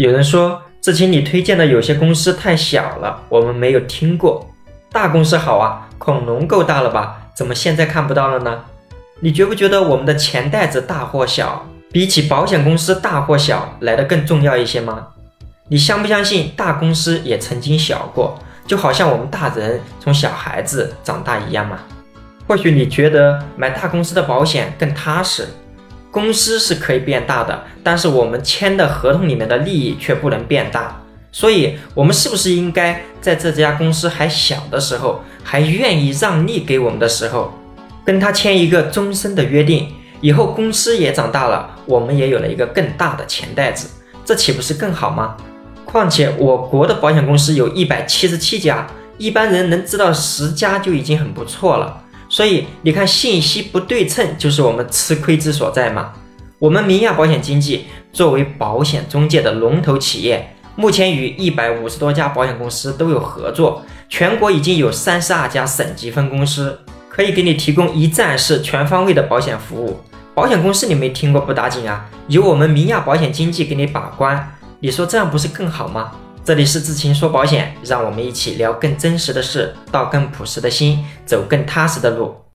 有人说，志清你推荐的有些公司太小了，我们没有听过。大公司好啊，恐龙够大了吧？怎么现在看不到了呢？你觉不觉得我们的钱袋子大或小，比起保险公司大或小来的更重要一些吗？你相不相信大公司也曾经小过，就好像我们大人从小孩子长大一样吗？或许你觉得买大公司的保险更踏实，公司是可以变大的，但是我们签的合同里面的利益却不能变大。所以，我们是不是应该在这家公司还小的时候，还愿意让利给我们的时候，跟他签一个终身的约定？以后公司也长大了，我们也有了一个更大的钱袋子，这岂不是更好吗？况且，我国的保险公司有一百七十七家，一般人能知道十家就已经很不错了。所以你看，信息不对称就是我们吃亏之所在嘛。我们明亚保险经纪作为保险中介的龙头企业，目前与一百五十多家保险公司都有合作，全国已经有三十二家省级分公司，可以给你提供一站式全方位的保险服务。保险公司你没听过不打紧啊，由我们明亚保险经纪给你把关，你说这样不是更好吗？这里是智勤说保险，让我们一起聊更真实的事，道更朴实的心，走更踏实的路。